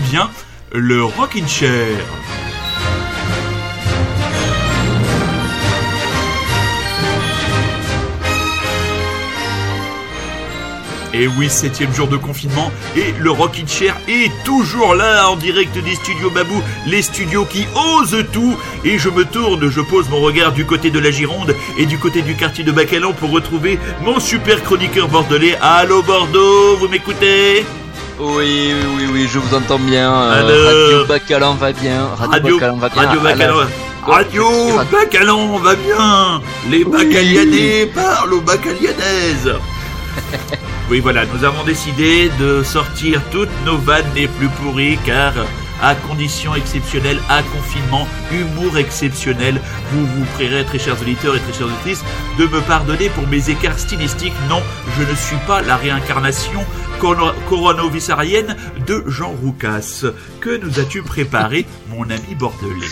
écoutez bien le Rockin' Chair. Et oui, septième jour de confinement et le Rockin' Chair est toujours là en direct des studios Babou, les studios qui osent tout. Et je me tourne, je pose mon regard du côté de la Gironde et du côté du quartier de Bacalan pour retrouver mon super chroniqueur bordelais. Allô Bordeaux, vous m'écoutez? Oui, oui, oui, oui, je vous entends bien. Euh, Radio Bacalan va bien. Radio, Bacalan va bien. Radio la- Bacalan. Radio Bacalan va bien. Les Bacalianais parlent aux Bacalianaises. Oui, voilà, nous avons décidé de sortir toutes nos vannes les plus pourries car à conditions exceptionnelles, à confinement, humour exceptionnel, vous vous prierez, très chers auditeurs et très chères auditrices, de me pardonner pour mes écarts stylistiques. Non, je ne suis pas la réincarnation coro- coronavirusarienne de Jean Roucas. Que nous as-tu préparé, mon ami bordelais?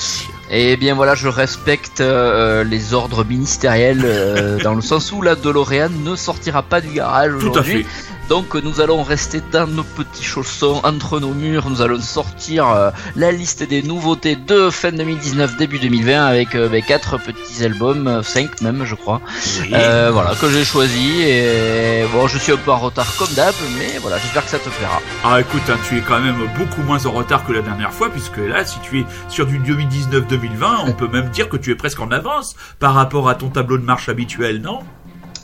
Eh bien voilà, je respecte euh, les ordres ministériels euh, dans le sens où la DeLorean ne sortira pas du garage Tout à aujourd'hui. fait. Donc nous allons rester dans nos petits chaussons entre nos murs. Nous allons sortir euh, la liste des nouveautés de fin 2019 début 2020 avec euh, quatre petits albums, euh, cinq même je crois. Oui. Euh, voilà que j'ai choisi et bon je suis un peu en retard comme d'hab, mais voilà j'espère que ça te plaira. Ah écoute, hein, tu es quand même beaucoup moins en retard que la dernière fois, puisque là, si tu es sur du 2019-2020, on peut même dire que tu es presque en avance par rapport à ton tableau de marche habituel, non?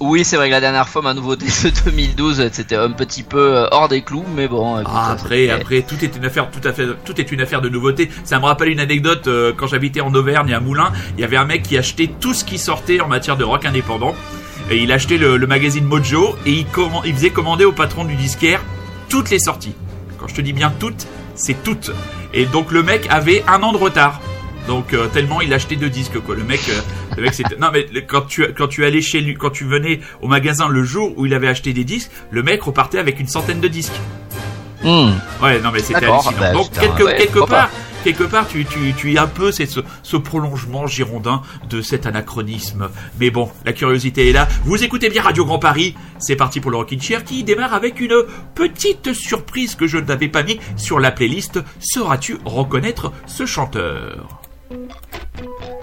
Oui c'est vrai que la dernière fois ma nouveauté de 2012 c'était un petit peu euh, hors des clous, mais bon. écoute, Ah, après, après, tout est une affaire, tout à fait, tout est une affaire de nouveauté. Ça me rappelle une anecdote euh, quand j'habitais en Auvergne à Moulins. Il y avait un mec qui achetait tout ce qui sortait en matière de rock indépendant. Et il achetait le, le magazine Mojo et il, il faisait commander au patron du disquaire toutes les sorties. Quand je te dis bien toutes, c'est toutes. Et donc le mec avait un an de retard. Donc euh, tellement il achetait deux disques quoi. Le mec, euh, le mec c'était non mais quand tu quand tu allais chez lui, quand tu venais au magasin le jour où il avait acheté des disques, le mec repartait avec une centaine de disques. Hmm. Ouais, non, mais c'était hallucinant. bah, Donc, putain, quelque, ouais, quelque part, quelque part, tu, tu, tu es un peu c'est ce, ce prolongement girondin de cet anachronisme. Mais bon, la curiosité est là. Vous écoutez bien Radio Grand Paris. C'est parti pour le Rockin' Chair qui démarre avec une petite surprise que je n'avais pas mis sur la playlist. Sauras-tu reconnaître ce chanteur? うん。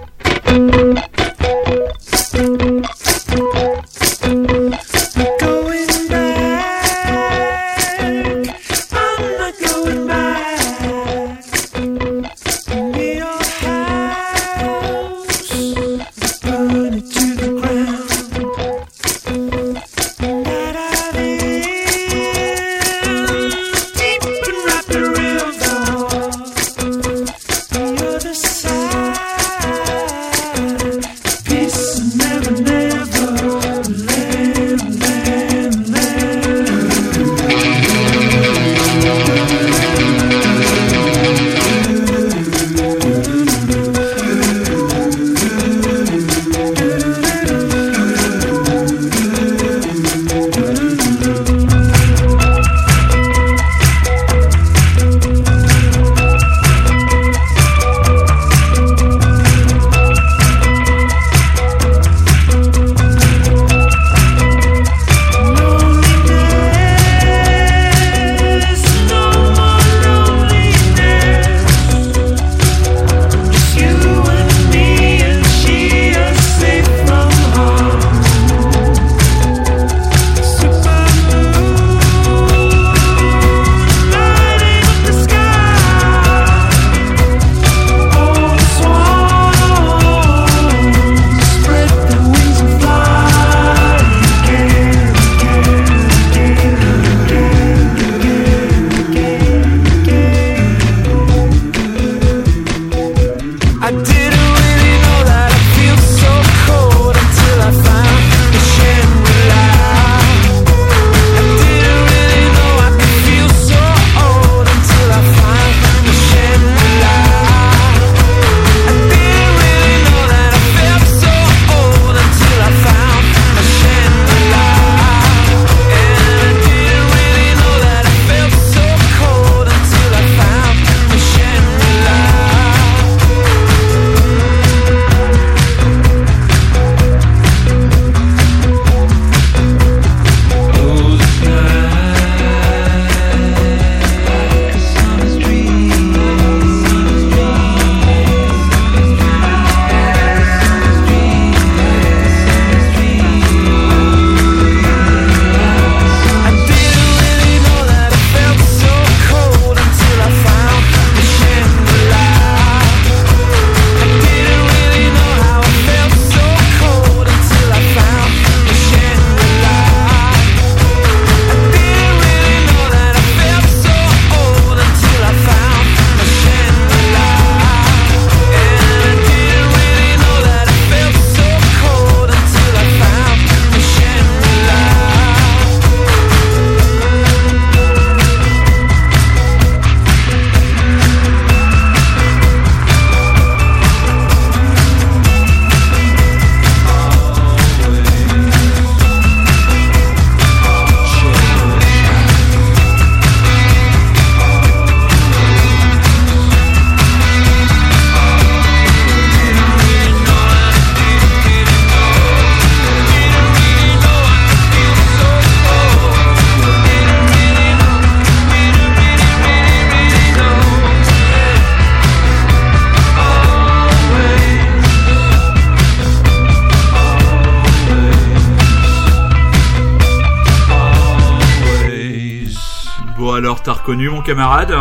Reconnu mon camarade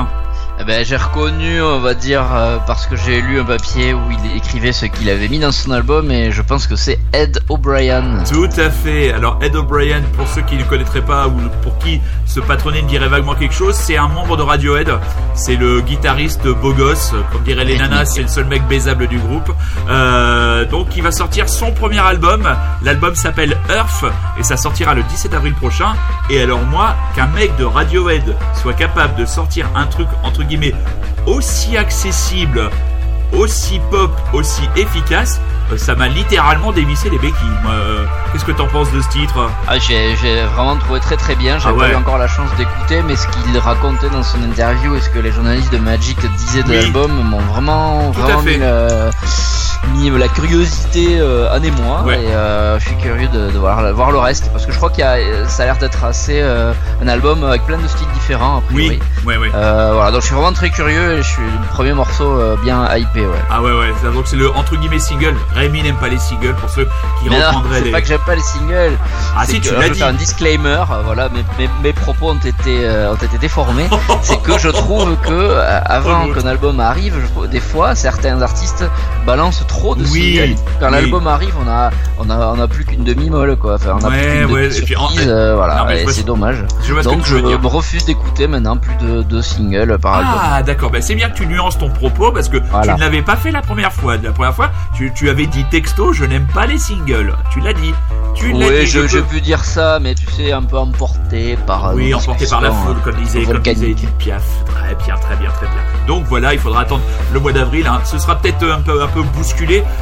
Eh ben, j'ai reconnu, on va dire, euh, parce que j'ai lu un papier où il écrivait ce qu'il avait mis dans son album et je pense que c'est Ed O'Brien. Tout à fait. Alors Ed O'Brien, pour ceux qui ne connaîtraient pas ou pour qui ce patronyme dirait vaguement quelque chose, c'est un membre de Radiohead. C'est le guitariste beau gosse, comme diraient les nanas, c'est le seul mec baisable du groupe. Euh, donc il va sortir son premier album. L'album s'appelle Earth et ça sortira le 17 avril prochain. Et alors moi, qu'un mec de Radiohead soit capable de sortir un truc entre guillemets aussi accessible aussi pop, aussi efficace, ça m'a littéralement dévissé les béquilles. Euh, Qu'est-ce que t'en penses de ce titre Ah, j'ai vraiment trouvé très très bien. J'ai Ah pas eu encore la chance d'écouter, mais ce qu'il racontait dans son interview et ce que les journalistes de Magic disaient de Oui. l'album m'ont vraiment, Tout à vraiment fait. mis, la, mis la curiosité euh, en émoi. Ouais. Et euh, je suis curieux de, de voir, voir le reste parce que je crois qu'il y a, ça a l'air d'être assez euh, un album avec plein de styles différents. A priori. Oui, ouais, ouais. Euh, voilà, donc je suis vraiment très curieux et je suis le premier morceau euh, bien hypé, ouais. Ah ouais, ouais, donc c'est le entre guillemets single. Rémi n'aime pas les singles pour ceux qui Mais non, reprendraient c'est les. pas que j'aime pas les singles. Ah c'est si, que- tu l'as dit. faire un disclaimer, euh, voilà, mes, mes, mes propos ont été, euh, ont été déformés. c'est que je trouve que euh, avant l'autre. qu'un album arrive, je des fois certains artistes balancent trop de Oui, singles. Quand oui. l'album arrive, on a, on a, on a plus qu'une demi-molle, quoi. Enfin, on a Ouais, plus ouais, demi et puis en- surprise, euh, voilà, c'est ce- dommage. Je Donc je me refuse d'écouter maintenant plus de, de singles par album. Ah d'accord, ben, c'est bien que tu nuances ton propos parce que Voilà. tu ne l'avais pas fait la première fois. La première fois, tu, tu avais dit texto, je n'aime pas les singles. Tu l'as dit. Tu l'as Oui, dit. je, peux- peux dire ça, mais tu sais, un peu emporté par. euh, Oui, emporté par la foule, comme disait, comme disait. Edith Piaf. Très bien, très bien, très bien. Donc voilà, il faudra attendre le mois d'avril. hein. Ce sera peut-être un peu, un peu bousculé,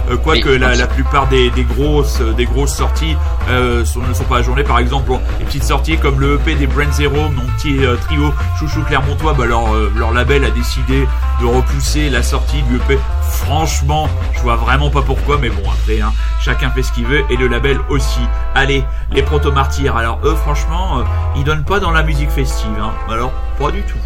euh, quoique la, plupart des, des grosses, euh, des grosses sorties euh, sont- ne sont pas ajournées. Par exemple, les petites sorties comme le EP des Brand Zero, mon petit euh, trio Chouchou Clermontois, bah, leur, leur label a décidé de repousser la sortie du EP. Franchement, je vois vraiment pas pourquoi, mais bon, après, hein, chacun fait ce qu'il veut et le label aussi. Allez, les proto-martyrs. Alors eux, franchement, ils donnent pas dans la musique festive. Hein. Alors, pas du tout.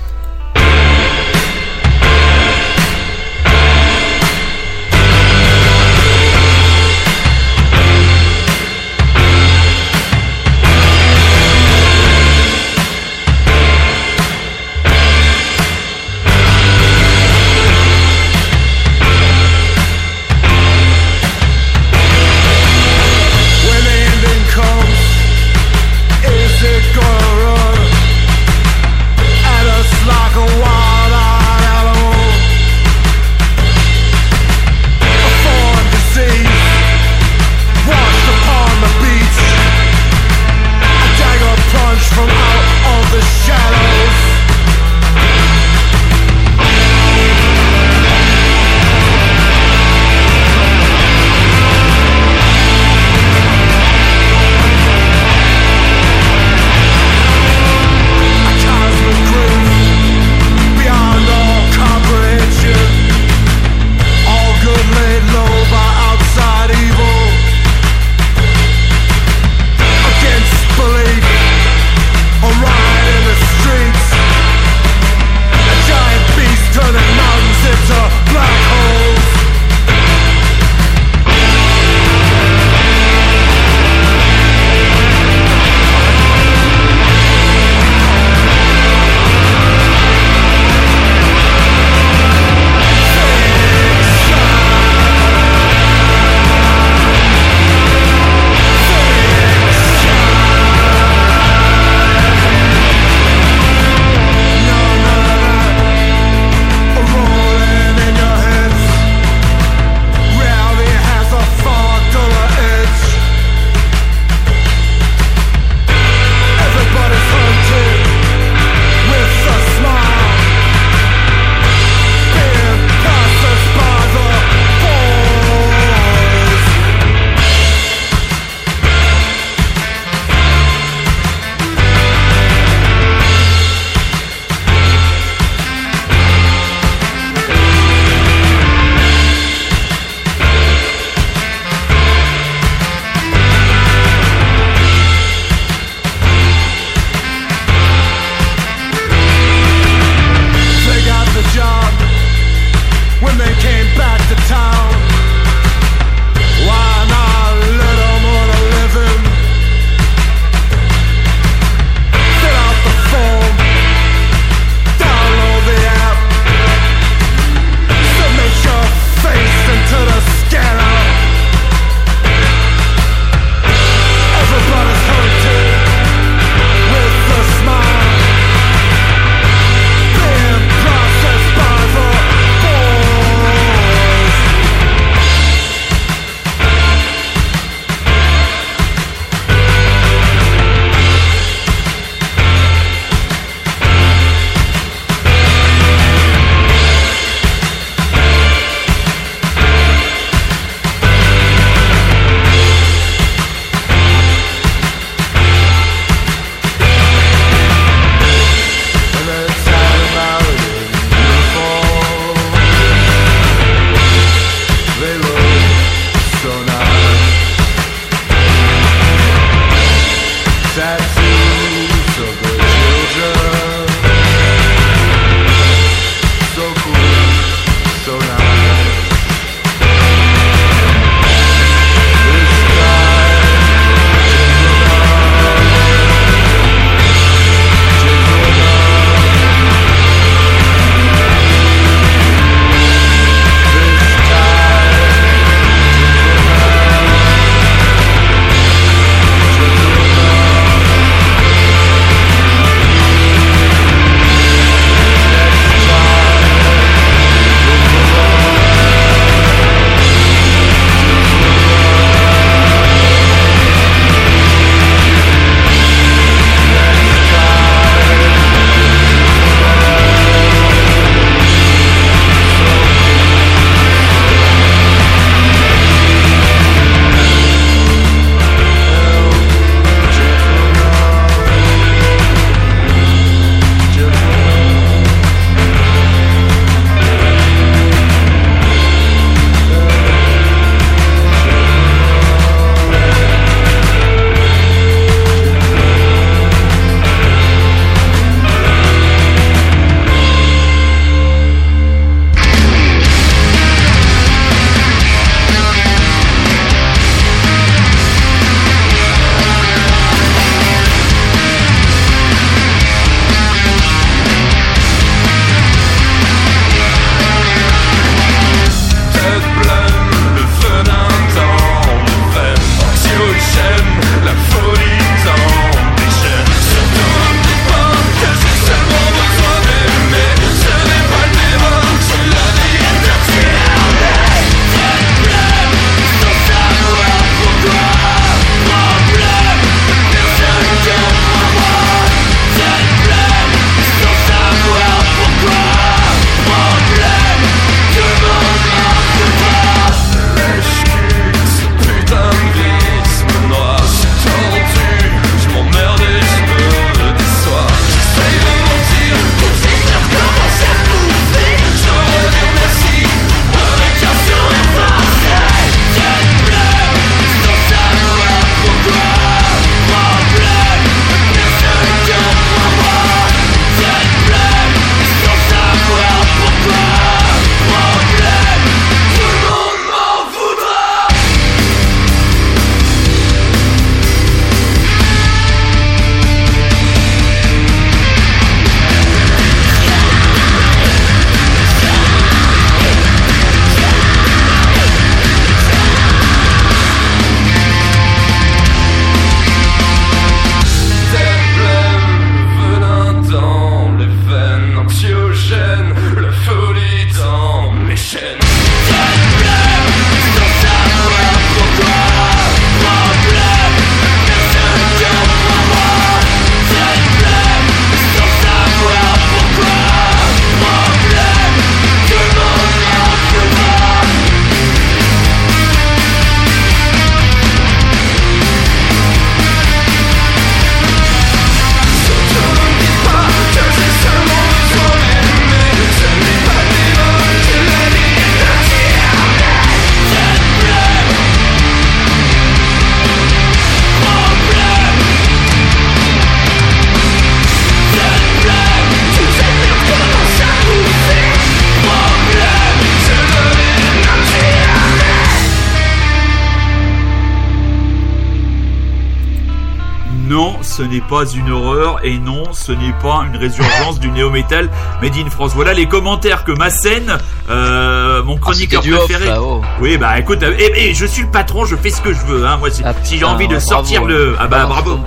Ce n'est pas une horreur et non, ce n'est pas une résurgence du néo-metal made in France. Voilà les commentaires que ma scène, euh, mon Ah, chroniqueur off, préféré. là, oh. Oui, bah écoute, euh, eh, eh, je suis le patron, je fais ce que je veux. Hein. Moi, si, Ah, si j'ai envie de sortir bravo, le, hein. ah bah bravo.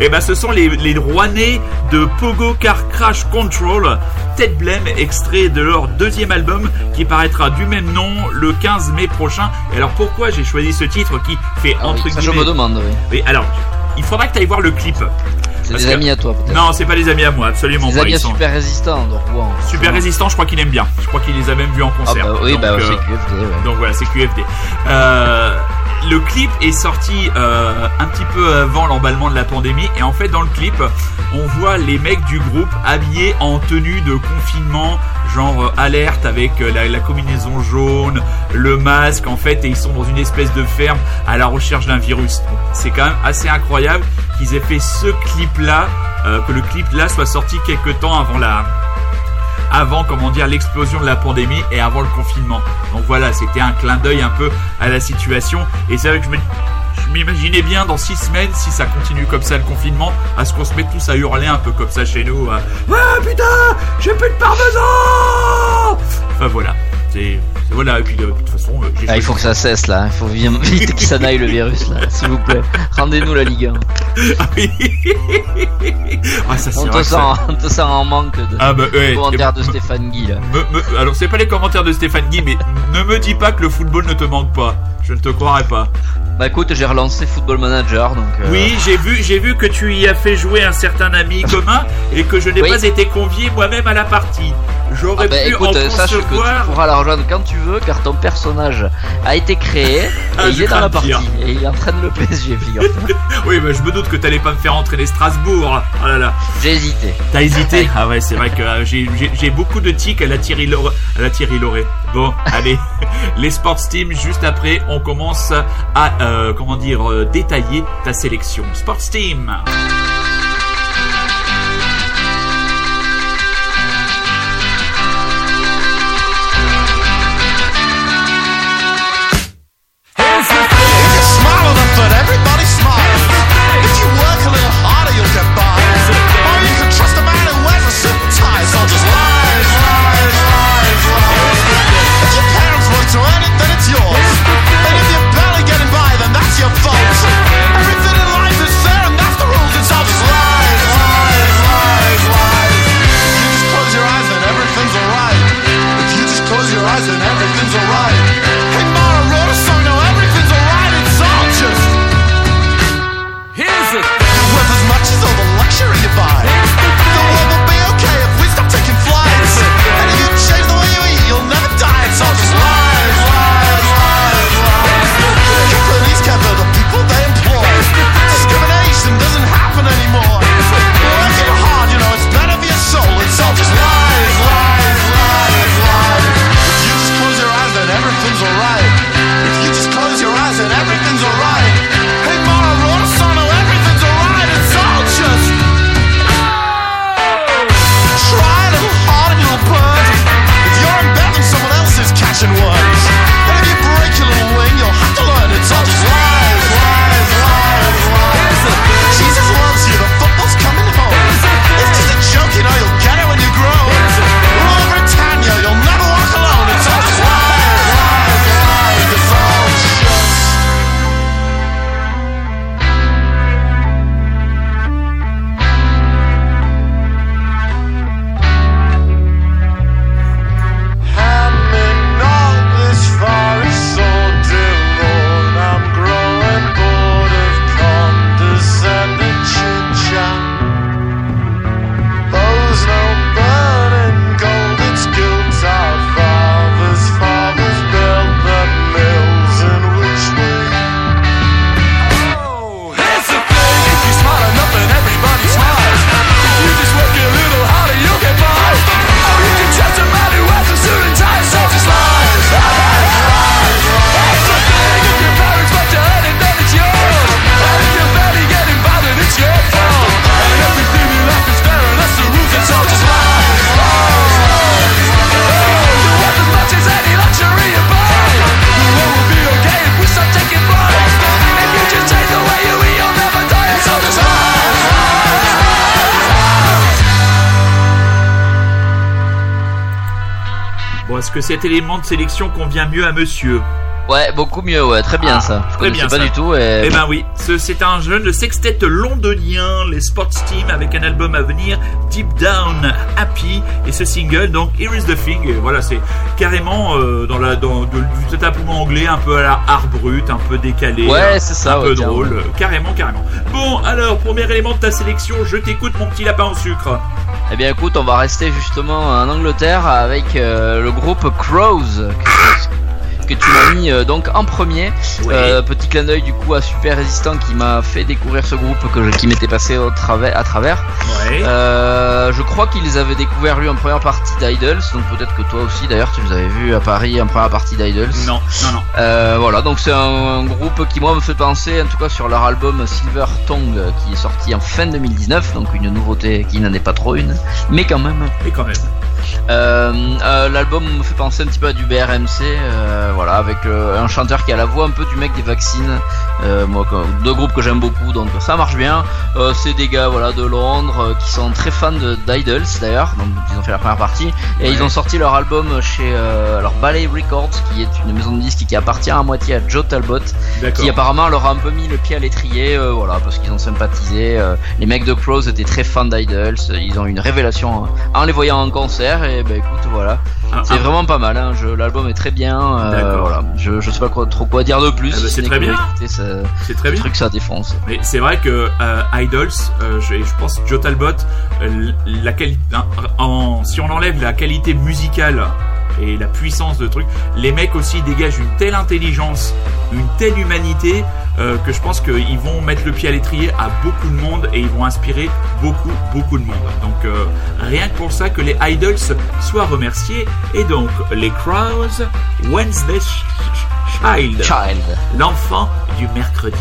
Et ben ce sont les, les Rouennais de Pogo Car Crash Control, Tête Blême, extrait de leur deuxième album qui paraîtra du même nom le 15 mai prochain. Et alors pourquoi j'ai choisi ce titre qui fait Ah entre oui, ça, je guillemets... me demande, oui. Oui, alors, il faudra que tu ailles voir le clip. C'est des que- amis à toi, peut-être. Non, c'est pas des amis à moi, absolument Des pas. amis Ils sont super résistants de Rouen. super résistants, je crois qu'il aime bien. Je crois qu'il les a même vus en Ah concert. bah oui, Donc, bah euh, c'est QFD, ouais. donc voilà, c'est QFD. Euh, le clip est sorti euh, un petit peu avant l'emballement de la pandémie et en fait dans le clip on voit les mecs du groupe habillés en tenue de confinement genre euh, alerte avec euh, la, la combinaison jaune, le masque en fait et ils sont dans une espèce de ferme à la recherche d'un virus. C'est quand même assez incroyable qu'ils aient fait ce clip là, que le clip là soit sorti quelque temps avant la avant, comment dire, l'explosion de la pandémie et avant le confinement. Donc voilà, c'était un clin d'œil un peu à la situation. Et c'est vrai que je me- m'imaginais bien dans six semaines, si ça continue comme ça le confinement, à ce qu'on se mette tous à hurler un peu comme ça chez nous. hein. Ah putain, j'ai plus de parmesan Enfin voilà, c'est voilà. Et puis de toute façon, euh, Ah, il faut que ça cesse là, il faut vi- vite qu'il s'en aille le virus là, s'il vous plaît. Rendez-nous la Ligue 1. Ah oui. ah ça On te, que sent, ça- on te sent en manque de Ah bah ouais. commentaires de Stéphane Guy là. Me- me- alors c'est pas les commentaires de Stéphane Guy, mais ne me dis pas que le football ne te manque pas. Je ne te croirais pas. Bah écoute, j'ai relancé Football Manager donc. euh, Oui, j'ai vu, j'ai vu que tu y as fait jouer un certain ami commun et que je n'ai Oui. pas été convié moi-même à la partie. J'aurais Ah bah pu écoute, en sache que tu pourras la rejoindre quand tu veux car ton personnage a été créé et Ah, il je est dans la partie. Et il entraîne le PSG, figure-toi. Oui, bah, je me doute que t'allais pas me faire entraîner Strasbourg. Oh là là. J'ai hésité. T'as hésité Ah ouais, c'est vrai que euh, j'ai- beaucoup de tics à la Thierry Lauré. À la Thierry Lauré. Bon, allez, les Sports Team juste après, on commence à euh, comment dire euh, détailler ta sélection. Sports Team. Que cet élément de sélection convient mieux à Monsieur Ouais, beaucoup mieux, ouais, très bien Ah, ça. Je très bien, pas ça. du tout et. Eh ben oui, ce- c'est un jeune de sextet londonien, les Sports Team, avec un album à venir, Deep Down Happy, et ce single, donc Here is the Thing, et voilà, c'est carrément euh, dans la dans de- du tapement anglais, un peu à la art brut, un peu décalé, Ouais, c'est ça, un ouais, peu drôle, ouais. carrément, carrément. Bon, alors, premier élément de ta sélection, je t'écoute, mon petit lapin au sucre. Eh bien écoute, on va rester justement en Angleterre avec euh, le groupe Crows. Que tu m'as mis euh, donc en premier. Ouais. Euh, petit clin d'œil du coup à Super Résistant qui m'a fait découvrir ce groupe que je- qui m'était passé au travers, à travers. Ouais. Euh, je crois qu'il les avait découvert lui en première partie d'Idols, donc peut-être que toi aussi d'ailleurs tu les avais vus à Paris en première partie d'Idols. Non, non, non. Voilà, donc c'est un, groupe qui moi me fait penser, en tout cas sur leur album Silver Tongue qui est sorti en fin 2019, donc une nouveauté qui n'en est pas trop une, mais quand même. Et quand même. Euh, euh, L'album me fait penser un petit peu à du BRMC, euh, voilà, avec un chanteur qui a la voix un peu du mec des vaccines. Moi, deux groupes que j'aime beaucoup, donc ça marche bien. C'est des gars, voilà, de Londres qui sont très fans d'Idols d'ailleurs, donc ils ont fait la première partie et Ouais. ils ont sorti leur album chez alors Ballet Records, qui est une maison de disques qui appartient à moitié à Joe Talbot, qui apparemment leur a un peu mis le pied à l'étrier, euh, voilà, parce qu'ils ont sympathisé. euh, les mecs de Crows étaient très fans d'Idols, ils ont eu une révélation en les voyant en concert, et ben écoute, voilà, Ah, c'est ah, vraiment pas mal. Hein, L'album est très bien, euh, voilà. Je, je sais pas quoi, trop quoi dire de plus. Ah bah, si c'est très bien. C'est très bien. truc ça défonce. Mais c'est vrai que euh, Idols, euh, je, je pense Joe Talbot, la quali- en, en- si on enlève la qualité musicale et la puissance de truc, les mecs aussi dégagent une telle intelligence, une telle humanité euh, que je pense qu'ils vont mettre le pied à l'étrier à beaucoup de monde et ils vont inspirer beaucoup beaucoup de monde. Donc euh, rien que pour ça que les Idols soient remerciés et donc les Crows Wednesday Ch- Ch- Child, Child. l'enfant du mercredi.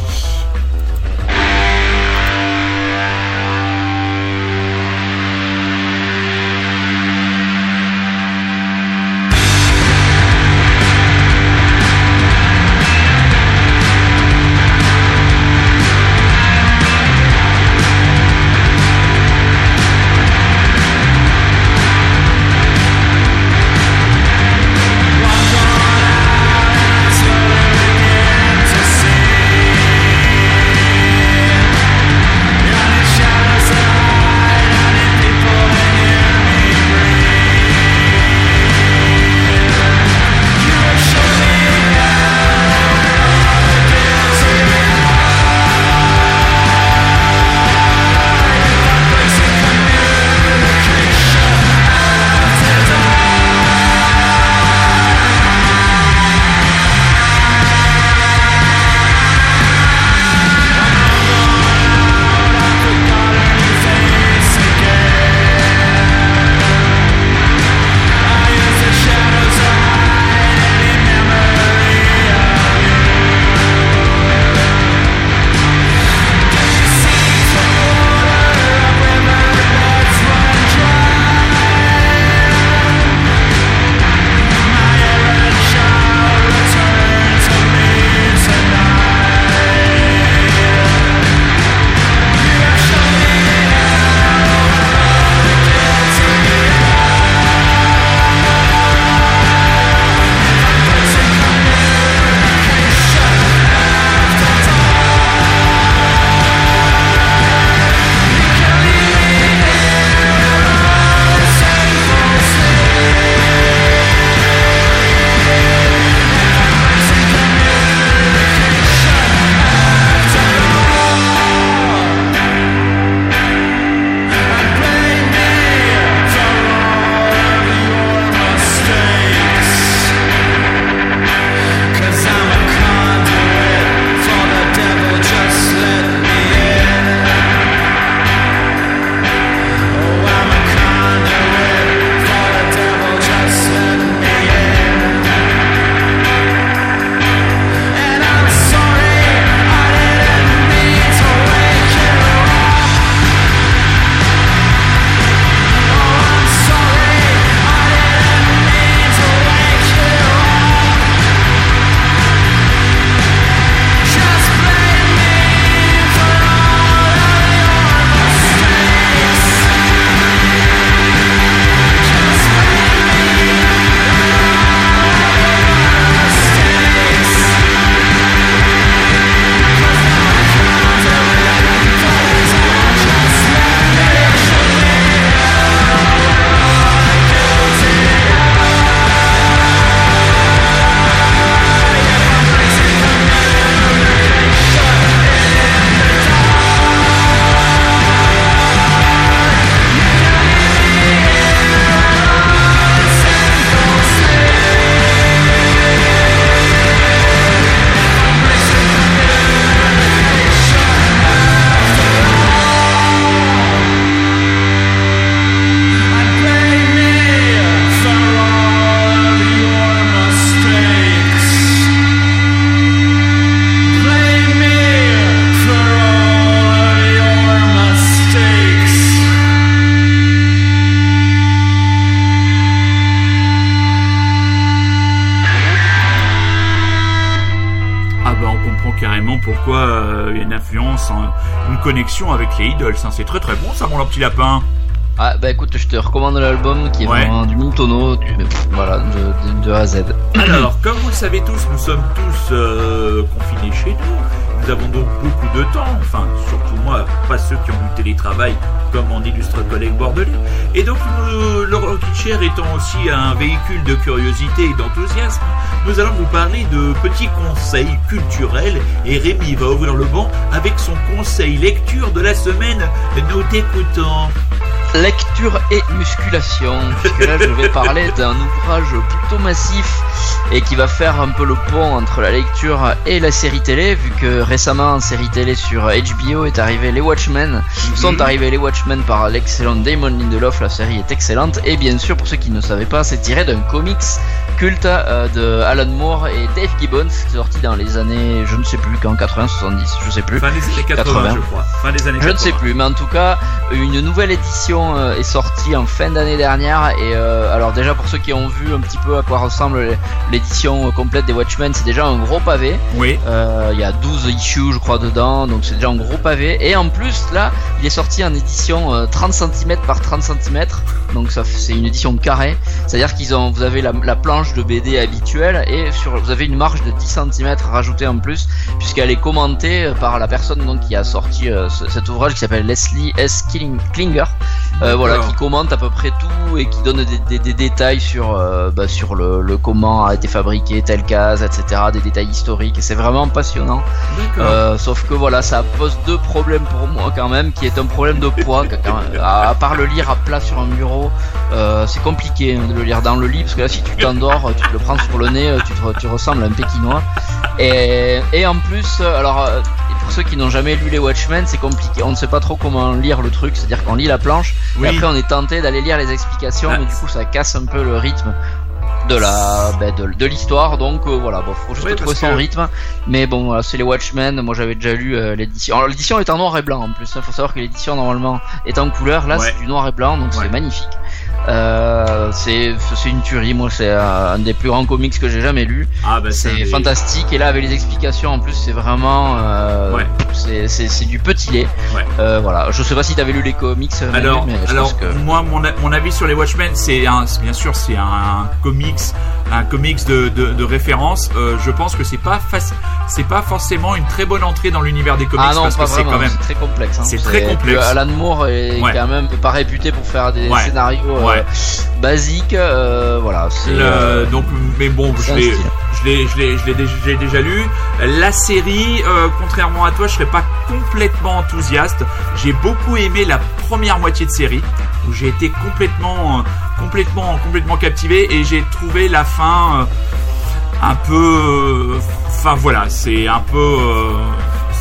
C'est très très bon ça, mon petit lapin. Ah bah écoute, je te recommande l'album qui est Ouais. vraiment du Montono, du, voilà, de, de- de A à Z. Alors, comme vous le savez tous, nous sommes tous euh, confinés chez nous. Nous avons donc beaucoup de temps, enfin, surtout moi, pas ceux qui ont du télétravail, comme mon illustre collègue bordelais. Et donc, le Rockin' Chair étant aussi un véhicule de curiosité et d'enthousiasme, nous allons vous parler de petits conseils culturels. Et Rémi va ouvrir le banc avec son conseil lecture de la semaine. Nous t'écoutons. Lecture et musculation, puisque là je vais parler d'un ouvrage plutôt massif et qui va faire un peu le pont entre la lecture et la série télé, vu que récemment en série télé sur HBO est arrivé les Watchmen, sont arrivés les Watchmen par l'excellent Damon Lindelof, la série est excellente, et bien sûr pour ceux qui ne savaient pas, c'est tiré d'un comics culte euh, de Alan Moore et Dave Gibbons, sorti dans les années, je ne sais plus quand, 80-70, je sais plus. Fin des années 80, 80. je crois. Fin des années Je 80. ne sais plus, mais en tout cas, une nouvelle édition euh, est sortie en fin d'année dernière. Et euh, alors déjà pour ceux qui ont vu un petit peu à quoi ressemble l'édition euh, complète des Watchmen, c'est déjà un gros pavé. Oui. Il y a 12 issues, je crois, dedans, donc c'est déjà un gros pavé. Et en plus, là, il est sorti en édition euh, 30 cm par 30 cm, donc ça, c'est une édition carrée. C'est-à-dire qu'ils ont, vous avez la, la planche de BD habituelle et sur, vous avez une marge de 10 cm rajoutée en plus, puisqu'elle est commentée par la personne donc qui a sorti euh, ce- cet ouvrage qui s'appelle Leslie S. Killing- Klinger, euh, voilà, qui commente à peu près tout et qui donne des, des- des détails sur, euh, bah, sur le, le comment a été fabriqué telle case, etc., des détails historiques. Et c'est vraiment passionnant. Euh, sauf que voilà, ça pose deux problèmes pour moi quand même, qui est un problème de poids. quand à, à part le lire à plat sur un bureau, euh, c'est compliqué hein, de le lire dans le lit parce que là, si tu t'endors, tu te le prends sur le nez, tu, te- tu ressembles à un pékinois. Et, et en plus, euh, alors. Pour ceux qui n'ont jamais lu les Watchmen, c'est compliqué. On ne sait pas trop comment lire le truc, c'est-à-dire qu'on lit la planche Oui. et après on est tenté d'aller lire les explications, Ah. mais du coup ça casse un peu le rythme de la ben, de, de l'histoire. Donc euh, voilà, bon, faut juste Oui, trouver son que- rythme. Mais bon, voilà, c'est les Watchmen. Moi j'avais déjà lu euh, l'édition. Alors l'édition est en noir et blanc en plus. Il faut savoir que l'édition normalement est en couleur. Là Ouais. c'est du noir et blanc, donc Ouais. c'est magnifique. Euh, c'est c'est une tuerie. Moi c'est un des plus grands comics que j'ai jamais lu. Ah bah C'est des- fantastique et là avec les explications en plus c'est vraiment euh, Ouais. c'est c'est c'est du petit lait. Ouais. Euh, voilà, je sais pas si t'avais lu les comics Alors, mais je alors pense que moi, mon, mon avis sur les Watchmen, c'est bien sûr, c'est un comics, un comics de, de, de référence. Euh, je pense que c'est pas c'est pas forcément une très bonne entrée dans l'univers des comics ah non parce pas que c'est quand même. très complexe. hein. c'est très complexe. que Alan Moore est Ouais. quand même pas réputé pour faire des scénarios euh, Ouais. basiques. euh, voilà, c'est Le- euh, donc, mais bon, je l'ai, je l'ai, je l'ai, je l'ai déjà, lu. La série, euh, contrairement à toi, je serais pas complètement enthousiaste. J'ai beaucoup aimé la première moitié de série où j'ai été complètement, euh, complètement, complètement captivé et j'ai trouvé la fin euh, un peu, euh, enfin voilà, c'est un peu. euh,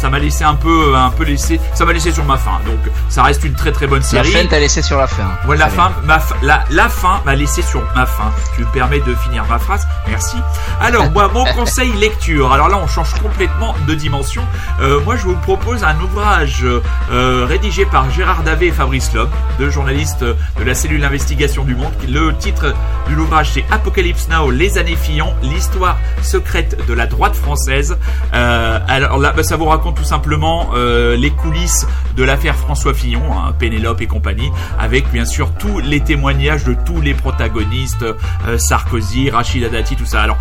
ça m'a laissé un peu, un peu laissé, ça m'a laissé sur ma faim. Donc, ça reste une très très bonne la série. fin t'as laissé sur la fin. Ouais, la fin, ma la, la fin m'a laissé sur ma fin. Tu me permets de finir ma phrase Merci. Alors, moi, mon conseil lecture. Alors là, on change complètement de dimension. Euh, moi, je vous propose un ouvrage euh, rédigé par Gérard Davé et Fabrice Loeb, deux journalistes de la cellule d'investigation du Monde. Le titre de l'ouvrage, c'est Apocalypse Now, les années Fillon, l'histoire secrète de la droite française. Euh, alors là, bah, ça vous raconte tout simplement euh, les coulisses de l'affaire François Fillon, hein, Pénélope et compagnie, avec bien sûr tous les témoignages de tous les protagonistes, euh, Sarkozy, Rachida Dati, tout ça. Alors,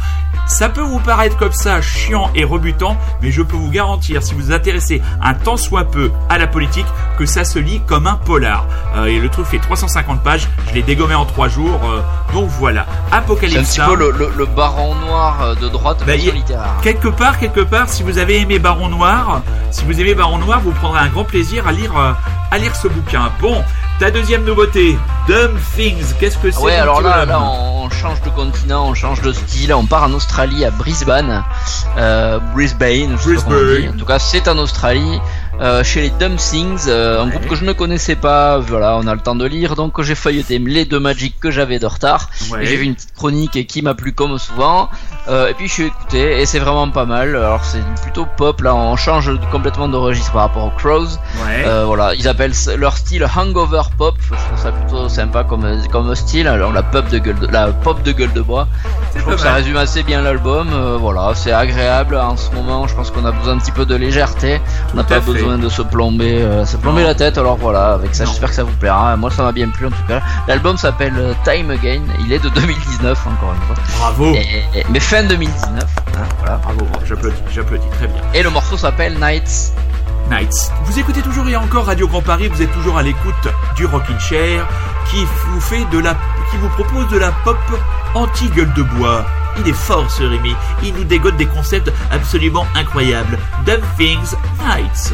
ça peut vous paraître comme ça chiant et rebutant, mais je peux vous garantir, si vous vous intéressez un tant soit peu à la politique, que ça se lit comme un polar. Euh, et le truc fait 350 pages, je l'ai dégommé en 3 jours, donc voilà. C'est un Apocalypse petit peu le, le, le baron noir de droite Bah, littéraire. Quelque part, quelque part, si vous avez aimé Baron Noir, si vous aimez Baron Noir, vous prendrez un grand plaisir à lire, euh, à lire ce bouquin. Bon, ta deuxième nouveauté, Dumb Things. Qu'est-ce que c'est Ouais, mon alors petit là, bonhomme là, on change de continent, on change de style, on part en Australie, à Brisbane, euh, Brisbane. Brisbane. En tout cas, c'est en Australie. Euh, chez les Dumb Things, euh, un groupe que je ne connaissais pas. Voilà, on a le temps de lire, donc j'ai feuilleté les deux Magic que j'avais de retard. Ouais. J'ai vu une petite chronique qui m'a plu comme souvent. Euh, et puis je suis écouté et c'est vraiment pas mal. Alors c'est plutôt pop là, on change complètement de registre par rapport aux Crows. Ouais. Euh, voilà, ils appellent leur style hangover pop. Je trouve ça plutôt sympa comme comme style. Alors la pop de gueule de, la pop de gueule de bois. Je trouve que ça résume assez bien l'album. Euh, voilà, c'est agréable en ce moment. Je pense qu'on a besoin un petit peu de légèreté. On n'a pas fait. besoin de se plomber, euh, se plomber la tête. Alors voilà, avec ça, j'espère que ça vous plaira. Moi, ça m'a bien plu en tout cas. L'album s'appelle euh, Time Again. Il est de 2019 encore une fois. Bravo. Et- et- mais fin 2019. hein, voilà. Bravo, j'applaudis, j'applaudis, très bien. Et le morceau s'appelle Nights. Nights. Vous écoutez toujours et encore Radio Grand Paris, vous êtes toujours à l'écoute du Rockin' Chair qui vous fait de la, qui vous propose de la pop anti-gueule de bois. Il est fort ce Rémi, il nous dégote des concepts absolument incroyables. Dumb Things Nights.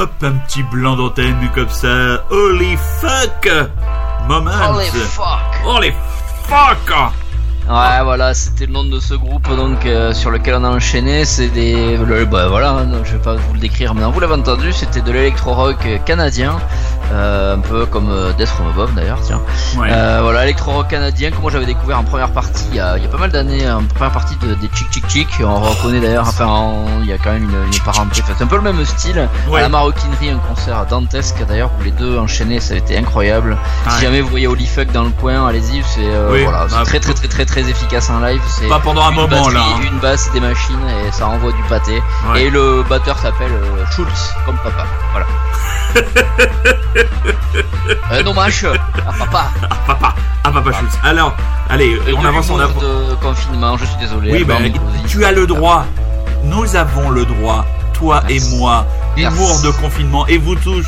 Hop, un petit blanc d'antenne comme ça. Holy fuck Moment Holy fuck Holy fuck Ouais, voilà, c'était le nom de ce groupe donc euh, sur lequel on a enchaîné. C'est des, le- bah, voilà, hein, je vais pas vous le décrire maintenant. Vous l'avez entendu, c'était de l'électro rock canadien, euh, un peu comme euh, Death from Above d'ailleurs, tiens. Ouais. Euh, voilà, électro rock canadien que moi j'avais découvert en première partie il y a, il y a pas mal d'années, en première partie de, des Chick Chick Chick. On reconnaît d'ailleurs, enfin, on- il y a quand même une, une parenté. Enfin, c'est un peu le même style. Ouais. À la maroquinerie, un concert dantesque d'ailleurs où les deux enchaînés, ça a été incroyable. Si jamais vous voyez Holy Fuck dans le coin, allez-y, c'est euh, Oui, voilà, bah, très très très très très efficace en live. C'est Pas pendant un moment batterie, là. hein. Une basse, des machines et ça envoie du pâté. Ouais. Et le batteur s'appelle euh, Schultz, comme papa. Voilà. Un hommage à papa. Ah papa, ah papa Schultz. Alors, allez, Et on avance, on avance. de confinement, je suis désolé. Oui, ben, tu as le droit. Nous avons le droit, toi et moi. Humour de confinement. Et vous tous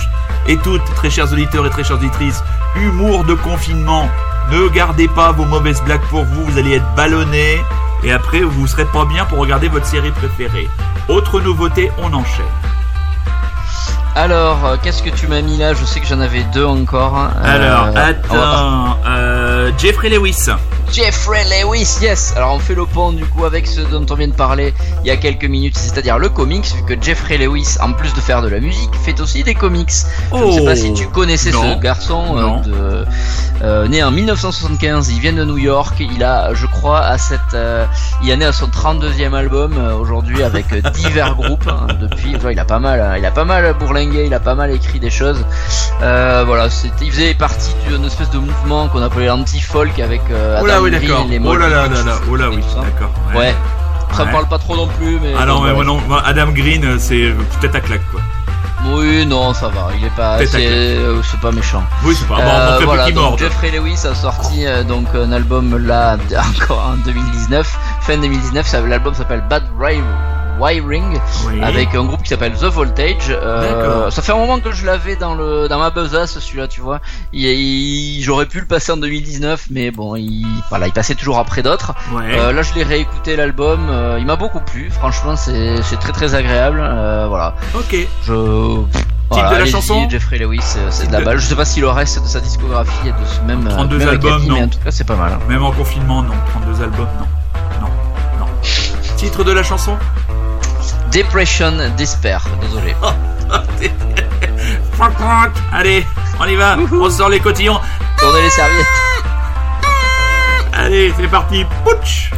et toutes, très chers auditeurs et très chères auditrices, humour de confinement. Ne gardez pas vos mauvaises blagues pour vous, vous allez être ballonnés. Et après, vous serez pas bien pour regarder votre série préférée. Autre nouveauté, on enchaîne. Alors, euh, qu'est-ce que tu m'as mis là? Je sais que j'en avais deux encore. hein. Alors, Euh, attends. euh, Jeffrey Lewis. Jeffrey Lewis, yes Alors on fait le pont du coup avec ce dont on vient de parler il y a quelques minutes, c'est-à-dire le comics, vu que Jeffrey Lewis, en plus de faire de la musique, fait aussi des comics. Je ne sais pas si tu connaissais Oh. Non. ce garçon, euh, de, euh, né en 1975, il vient de New York, il a, je crois, à cette, euh, il est né à son 32e album euh, aujourd'hui avec euh, divers groupes. hein, depuis, tu vois, il a pas mal, il a pas mal bourlingué, il a pas mal écrit des choses. Euh, voilà, c'était, il faisait partie d'une espèce de mouvement qu'on appelait l'anti-folk avec euh, Oh Adam oui, d'accord. Oh là là là là. Oh là, oui, d'accord. Ouais. Ça me Ouais. parle pas trop non plus, mais. Ah non, mais voilà. non, moi, Adam Green, euh, c'est peut-être à claque quoi. Oui, non, ça va. Il est pas. C'est, euh, c'est pas méchant. Oui, c'est pas. Bon, Euh, voilà, donc morde. Jeffrey Lewis a sorti euh, donc un album là encore en 2019, fin 2019. ça- L'album s'appelle Bad Ri- Wiring Oui. avec un groupe qui s'appelle The Voltage. Euh, ça fait un moment que je l'avais dans le dans ma besace celui-là, tu vois. J'aurais pu le passer en 2019, mais bon, il voilà, il passait toujours après d'autres. Ouais. Euh, là, je l'ai réécouté l'album. euh, il m'a beaucoup plu. Franchement, c'est très très agréable. Voilà. Ok. Je voilà, de la chanson Jeffrey Lewis, c'est de la balle. Je sais pas si le reste de sa discographie est de ce même. euh, 32 même albums, non. Mais en tout cas, c'est pas mal. hein. Même en confinement, non. 32 albums, non. Non. Titre de la chanson Depression Despair. Désolé. Allez, on y va. On sort les cotillons. Tournez les serviettes. Allez, c'est parti. Pouch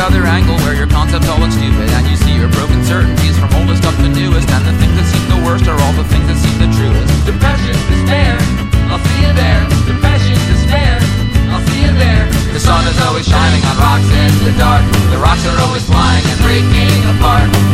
other angle where your concepts all look stupid, and you see your broken certainties from oldest up to newest, and the things that seem the worst are all the things that seem the truest. Depression, despair, I'll see you there. Depression, despair, I'll see you there. The sun is always shining on rocks in the dark. The rocks are always flying and breaking apart.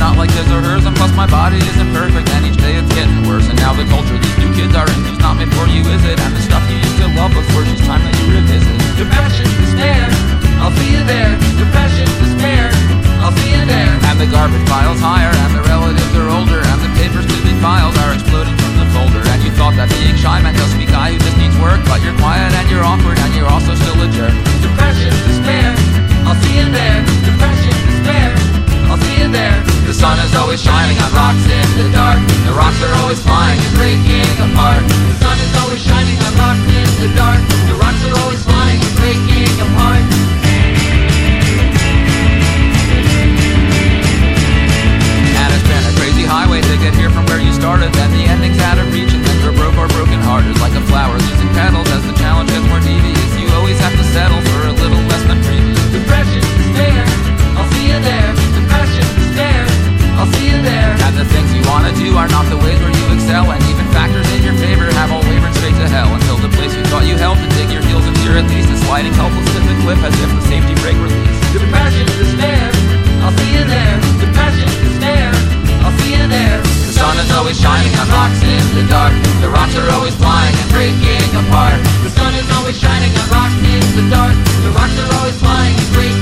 Not like his or hers. And plus, my body isn't perfect, and each day it's getting worse. And now the culture these new kids are into's not made for you, is it? And the stuff you used to love before, it's time that you revisit. Depression, despair, I'll see you there. Depression, despair, I'll see you there. And the garbage pile's higher, and the relatives are older, and the papers to be filed are exploding from the folder. And you thought that being shy meant just be guy who just needs work, but you're quiet and you're awkward, and you're also still a jerk. Depression, despair, I'll see you there. Depression, The sun is always shining on rocks in the dark. The rocks are always flying and breaking apart. The sun is always shining on rocks in the dark. The rocks are always flying and breaking apart. And it's been a crazy highway to get here from where you started. Then the ending's out of reach, and then you're broke or broken hearted. Like a flower losing petals as the challenge gets more devious. You always have to settle for a little less than previous. Depression, things you wanna do are not the ways where you excel And even factors in your favor have all wavered straight to hell. Until the place you thought you held to dig your heels into at least a sliding helpless to the cliff as if the safety brake released Depression, passion is there, I'll see you there. Depression, passion is there, I'll see you there. The sun is always shining on rocks in the dark. The rocks are always flying and breaking apart. The sun is always shining on rocks in the dark. The rocks are always flying and breaking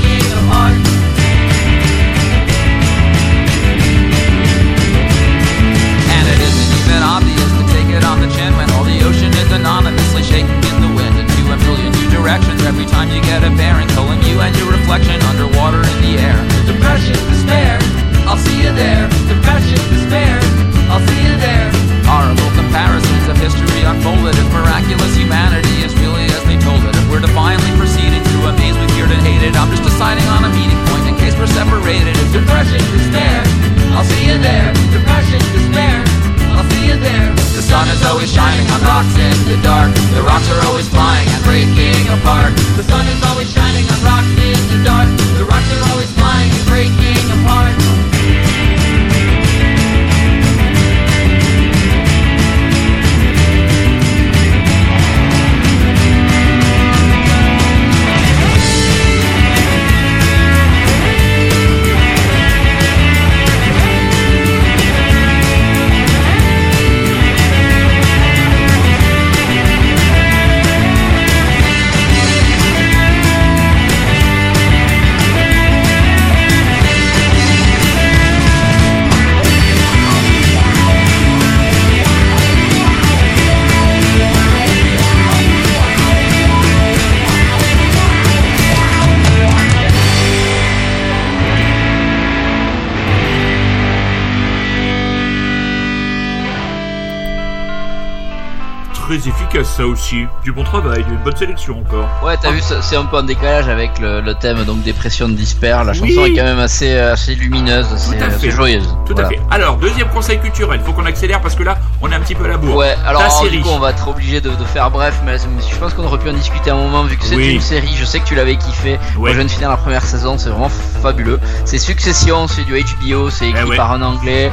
ça aussi. Du bon travail, une bonne sélection encore. Ouais, t'as vu, ça- c'est un peu en décalage avec le, le thème donc dépression disper. La chanson Oui. est quand même assez assez lumineuse, assez, à assez joyeuse. Tout Voilà. à fait. Alors, deuxième conseil culturel, faut qu'on accélère parce que là, on est un petit peu à la bourre. Ouais, alors Ta alors, série. du coup on va être obligé de, de faire bref, mais, je pense qu'on aurait pu en discuter un moment vu que c'est Oui. une série. Je sais que tu l'avais kiffé. Moi Ouais. je viens de finir la première saison, c'est vraiment fabuleux. C'est Succession, c'est du HBO, c'est écrit Eh ouais. par un anglais,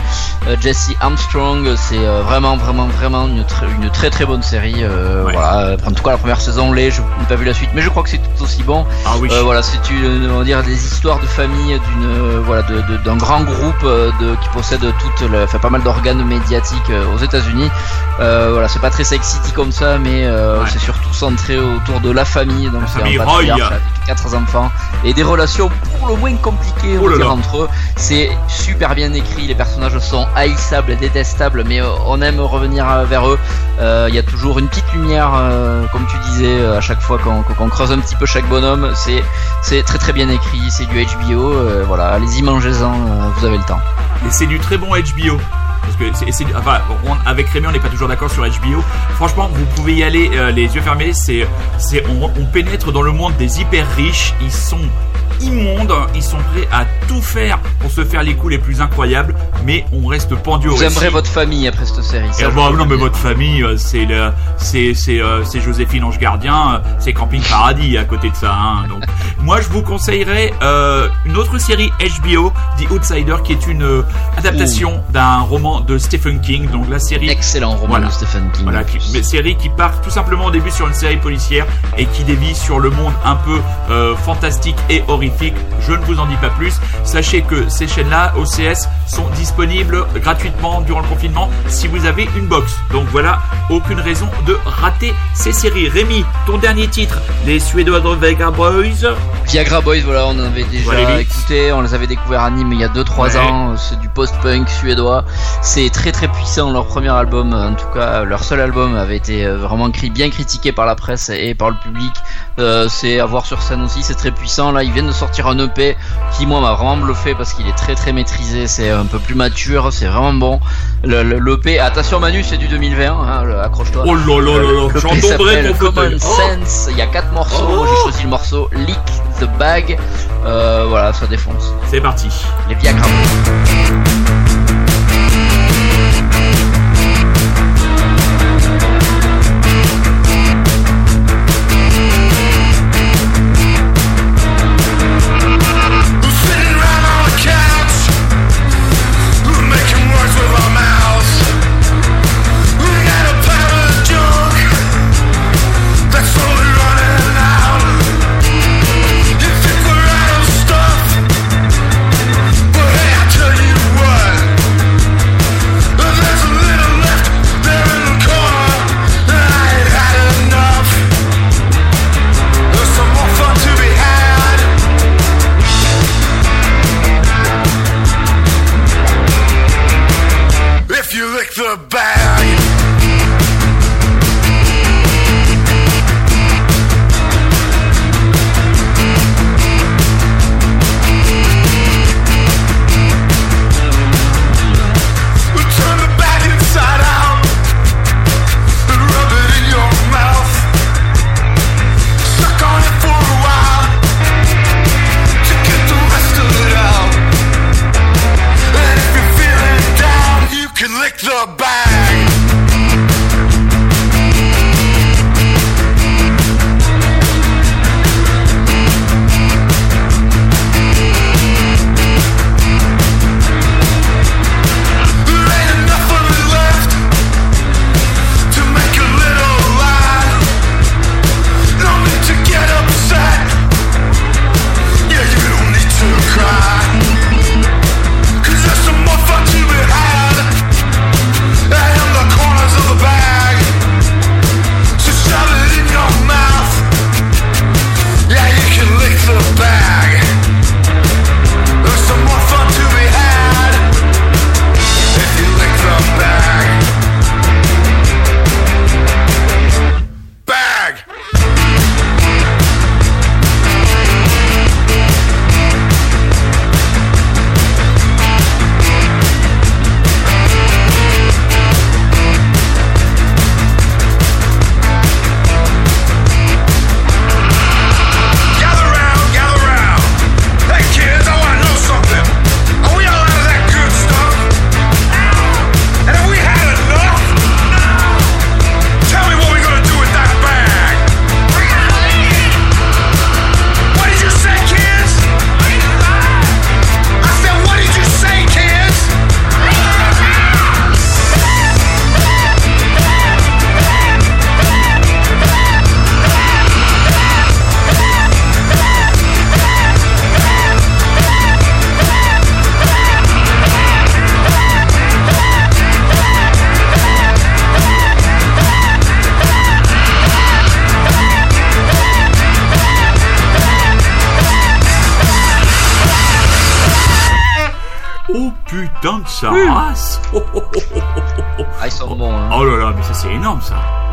euh, Jesse Armstrong. C'est euh, vraiment vraiment vraiment une, tr- une très très bonne série. euh, Ouais. Voilà, Euh, en tout cas la première saison l'est. Je n'ai pas vu la suite, mais je crois que c'est tout aussi bon. Ah oui. Voilà, c'est une, on va dire des histoires de famille d'une, voilà, d'un grand groupe de, qui possède toute, enfin, pas mal d'organes médiatiques aux États-Unis. Euh, voilà, c'est pas très sex city comme ça, mais euh, Ouais. c'est surtout centré autour de la famille. Donc c'est un patriarche avec quatre enfants et des relations pour le moins compliquées Oh on dire, entre eux. C'est super bien écrit, les personnages sont haïssables et détestables, mais euh, on aime revenir vers eux. Euh, Il y a toujours une petite lumière, comme tu disais, à chaque fois qu'on qu'on creuse un petit peu chaque bonhomme. C'est c'est très très bien écrit, c'est du HBO. voilà, allez-y, mangez-en, vous avez le temps. Et c'est du très bon HBO. Parce que avec Rémi, on n'est pas toujours d'accord sur HBO. Franchement, vous pouvez y aller euh, les yeux fermés. C'est, c'est, on, on pénètre dans le monde des hyper riches. Ils sont immondes. Ils sont prêts à tout faire pour se faire les coups les plus incroyables. Mais on reste pendu au Vous récit. aimerez votre famille après cette série. ça, Et je bon, peux non, mais votre famille, euh, c'est le, c'est, c'est, euh, c'est Joséphine Ange Gardien, euh, c'est Camping Paradis à côté de ça. Hein, donc, moi, je vous conseillerais euh, une autre série HBO, The Outsider, qui est une euh, adaptation d'un roman de Stephen King. Donc la série, Excellent roman Voilà. de Stephen King. voilà, qui, mais série qui part tout simplement au début sur une série policière et qui dévie sur le monde un peu euh, fantastique et Je ne vous en dis pas plus. Sachez que ces chaînes-là, OCS, sont disponibles gratuitement durant le confinement si vous avez une box. Donc voilà, aucune raison de rater ces séries. Rémi, ton dernier titre, les Suédois de Vega Boys. Viagra Boys, voilà, on en avait déjà Voilà, écouté, on les avait découverts à Nîmes il y a 2-3 Ouais. ans, c'est du post-punk suédois, c'est très très puissant, leur premier album, en tout cas leur seul album avait été euh, vraiment bien critiqué par la presse et par le public, Euh, c'est à voir sur scène aussi, c'est très puissant, là ils viennent de sortir un EP qui moi m'a vraiment bluffé parce qu'il est très très maîtrisé, c'est un peu plus mature, c'est vraiment bon, le, le, l'EP, attention Manu c'est du 2020, hein, le- accroche-toi. Oh là là là là, j'en tomberai fauteuil. Common Oh Sense. Il y a quatre morceaux. Oh. Moi, J'ai choisi le morceau Lick the Bag. Euh, voilà, ça défonce. C'est parti. Les Viagra.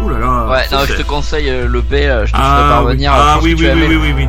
Ouh. Ouais, non, je te conseille euh, le B, euh, je te ferai parvenir. Ah oui, oui, oui, oui, oui.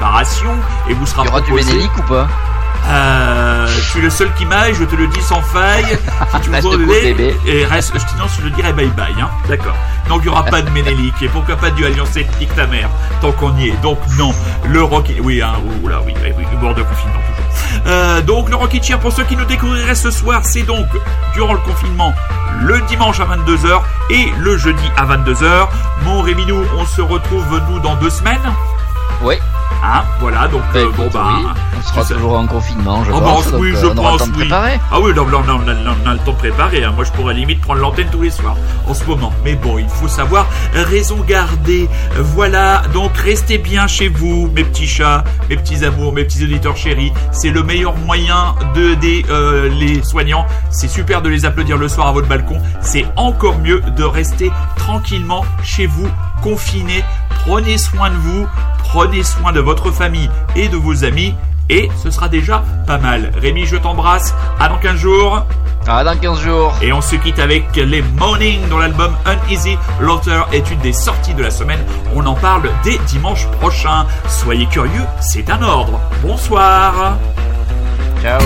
et vous sera Il y aura du proposé- Ménélique ou pas euh, je suis le seul qui m'aille, je te le dis sans faille. Si tu cool, bébé. et reste, je, sinon je te le dirais bye bye, hein. D'accord. Donc il n'y aura pas de Ménélique, et pourquoi pas du Alliance Ethnique ta mère, tant qu'on y est. Donc non, le Rocky, oui, hein, oula, oui, oui, oui, bord de confinement toujours. Euh, donc le Rocky Cheer, pour ceux qui nous découvriraient ce soir, c'est donc durant le confinement, le dimanche à 22h et le jeudi à 22h. Mon Réminou, on se retrouve nous dans deux semaines. Ouais. Hein, voilà, donc Bah, euh, écoute, bon bah. oui. On sera toujours en confinement, je Ah pense. bah, donc, oui, euh, je on aura pense, le temps de oui. préparer. Ah oui, non, non, non, non, non, on a le temps de préparer. hein. Moi, je pourrais limite prendre l'antenne tous les soirs en ce moment. Mais bon, il faut savoir raison garder. Voilà, donc restez bien chez vous, mes petits chats, mes petits amours, mes petits auditeurs chéris. C'est le meilleur moyen de des euh, les soignants. C'est super de les applaudir le soir à votre balcon. C'est encore mieux de rester tranquillement chez vous, confinés. Prenez soin de vous, prenez soin de votre famille et de vos amis. Et ce sera déjà pas mal. Rémi, je t'embrasse. À dans 15 jours. Ah, dans 15 jours. Et on se quitte avec les Morning dont l'album Uneasy Laughter est une des sorties de la semaine. On en parle dès dimanche prochain. Soyez curieux, c'est un ordre. Bonsoir. Ciao.